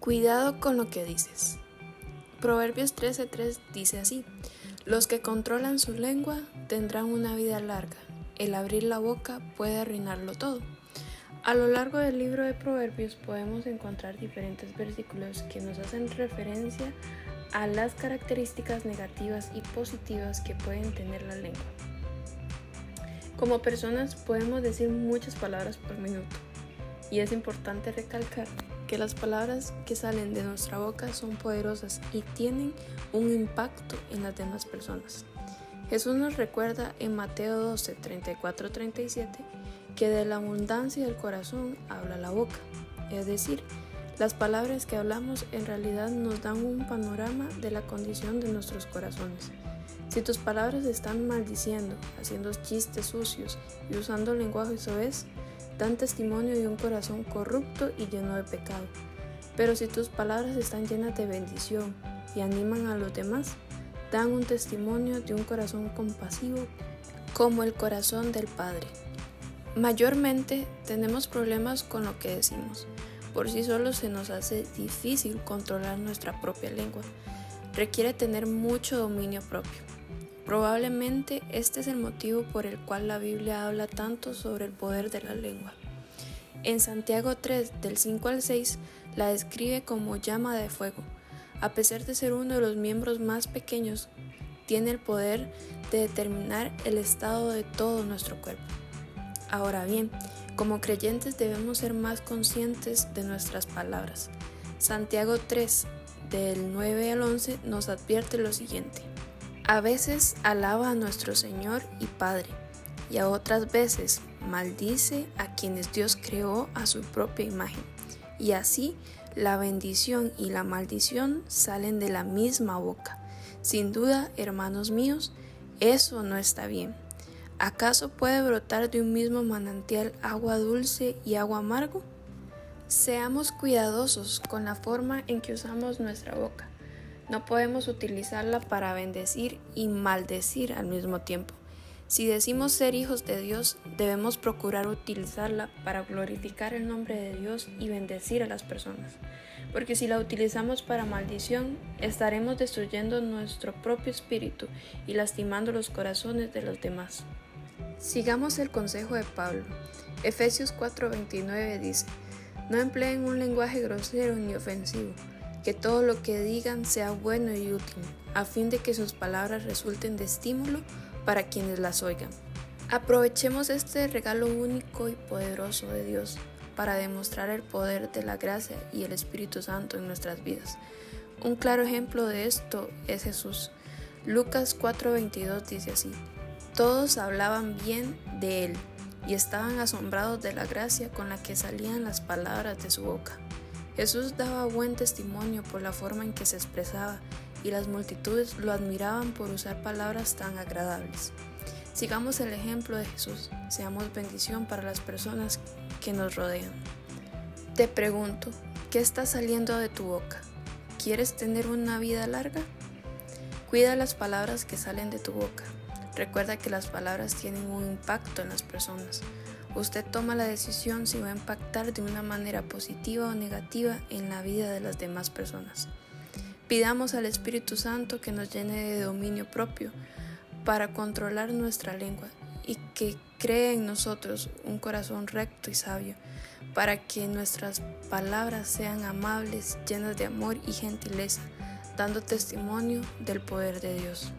Cuidado con lo que dices. Proverbios 13:3 dice así, los que controlan su lengua tendrán una vida larga, el abrir la boca puede arruinarlo todo. A lo largo del libro de Proverbios podemos encontrar diferentes versículos que nos hacen referencia a las características negativas y positivas que pueden tener la lengua. Como personas podemos decir muchas palabras por minuto y es importante recalcar que las palabras que salen de nuestra boca son poderosas y tienen un impacto en las demás personas. Jesús nos recuerda en Mateo 12, 34, 37 que de la abundancia del corazón habla la boca, es decir, las palabras que hablamos en realidad nos dan un panorama de la condición de nuestros corazones. Si tus palabras están maldiciendo, haciendo chistes sucios y usando lenguaje soez, dan testimonio de un corazón corrupto y lleno de pecado. Pero si tus palabras están llenas de bendición y animan a los demás, dan un testimonio de un corazón compasivo como el corazón del Padre. Mayormente tenemos problemas con lo que decimos. Por sí solo se nos hace difícil controlar nuestra propia lengua. Requiere tener mucho dominio propio. Probablemente este es el motivo por el cual la Biblia habla tanto sobre el poder de la lengua. En Santiago 3, del 5 al 6, la describe como llama de fuego. A pesar de ser uno de los miembros más pequeños, tiene el poder de determinar el estado de todo nuestro cuerpo. Ahora bien, como creyentes debemos ser más conscientes de nuestras palabras. Santiago 3, del 9 al 11, nos advierte lo siguiente. A veces alaba a nuestro Señor y Padre, y a otras veces maldice a quienes Dios creó a su propia imagen. Y así la bendición y la maldición salen de la misma boca. Sin duda, hermanos míos, eso no está bien. ¿Acaso puede brotar de un mismo manantial agua dulce y agua amargo? Seamos cuidadosos con la forma en que usamos nuestra boca. No podemos utilizarla para bendecir y maldecir al mismo tiempo. Si decimos ser hijos de Dios, debemos procurar utilizarla para glorificar el nombre de Dios y bendecir a las personas. Porque si la utilizamos para maldición, estaremos destruyendo nuestro propio espíritu y lastimando los corazones de los demás. Sigamos el consejo de Pablo. Efesios 4:29 dice, no empleen un lenguaje grosero ni ofensivo que todo lo que digan sea bueno y útil, a fin de que sus palabras resulten de estímulo para quienes las oigan. Aprovechemos este regalo único y poderoso de Dios para demostrar el poder de la gracia y el Espíritu Santo en nuestras vidas. Un claro ejemplo de esto es Jesús. Lucas 4:22 dice así, todos hablaban bien de él y estaban asombrados de la gracia con la que salían las palabras de su boca. Jesús daba buen testimonio por la forma en que se expresaba y las multitudes lo admiraban por usar palabras tan agradables. Sigamos el ejemplo de Jesús, seamos bendición para las personas que nos rodean. Te pregunto, ¿qué está saliendo de tu boca? ¿Quieres tener una vida larga? Cuida las palabras que salen de tu boca. Recuerda que las palabras tienen un impacto en las personas. Usted toma la decisión si va a impactar de una manera positiva o negativa en la vida de las demás personas. Pidamos al Espíritu Santo que nos llene de dominio propio para controlar nuestra lengua y que cree en nosotros un corazón recto y sabio, para que nuestras palabras sean amables, llenas de amor y gentileza, dando testimonio del poder de Dios.